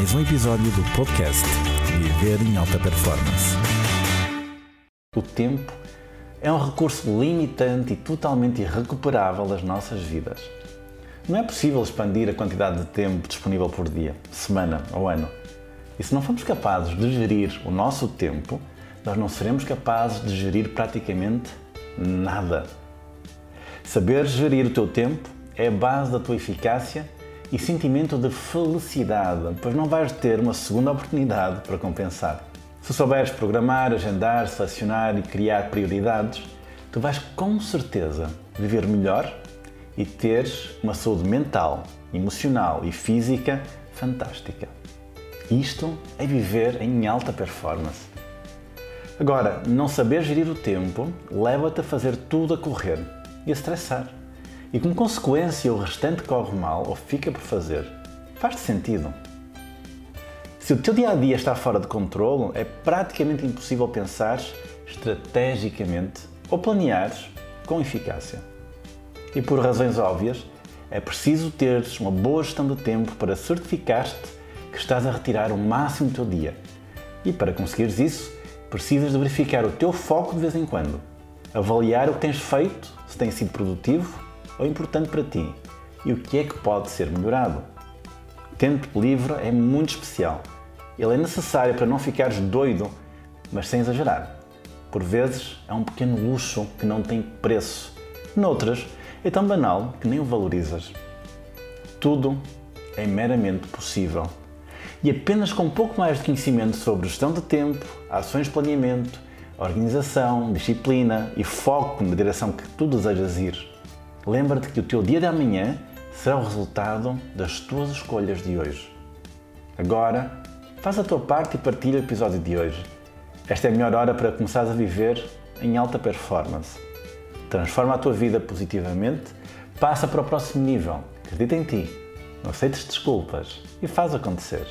mais um episódio do podcast Viver em Alta Performance. O tempo é um recurso limitante e totalmente irrecuperável das nossas vidas. Não é possível expandir a quantidade de tempo disponível por dia, semana ou ano. E se não formos capazes de gerir o nosso tempo, nós não seremos capazes de gerir praticamente nada. Saber gerir o teu tempo é a base da tua eficácia e sentimento de felicidade, pois não vais ter uma segunda oportunidade para compensar. Se souberes programar, agendar, selecionar e criar prioridades, tu vais com certeza viver melhor e teres uma saúde mental, emocional e física fantástica. Isto é viver em alta performance. Agora, não saber gerir o tempo leva-te a fazer tudo a correr e a estressar e como consequência o restante corre mal ou fica por fazer, faz-te sentido. Se o teu dia a dia está fora de controle, é praticamente impossível pensar estrategicamente ou planeares com eficácia. E por razões óbvias, é preciso teres uma boa gestão do tempo para certificar-te que estás a retirar o máximo do teu dia. E para conseguires isso, precisas de verificar o teu foco de vez em quando, avaliar o que tens feito, se tem sido produtivo ou importante para ti e o que é que pode ser melhorado. O tempo livre é muito especial. Ele é necessário para não ficares doido, mas sem exagerar. Por vezes é um pequeno luxo que não tem preço. Noutras, é tão banal que nem o valorizas. Tudo é meramente possível. E apenas com um pouco mais de conhecimento sobre gestão de tempo, ações de planeamento, organização, disciplina e foco na direção que tu desejas ir, Lembra-te que o teu dia de amanhã será o resultado das tuas escolhas de hoje. Agora, faz a tua parte e partilha o episódio de hoje. Esta é a melhor hora para começares a viver em alta performance. Transforma a tua vida positivamente, passa para o próximo nível, acredita em ti, não aceites desculpas e faz acontecer.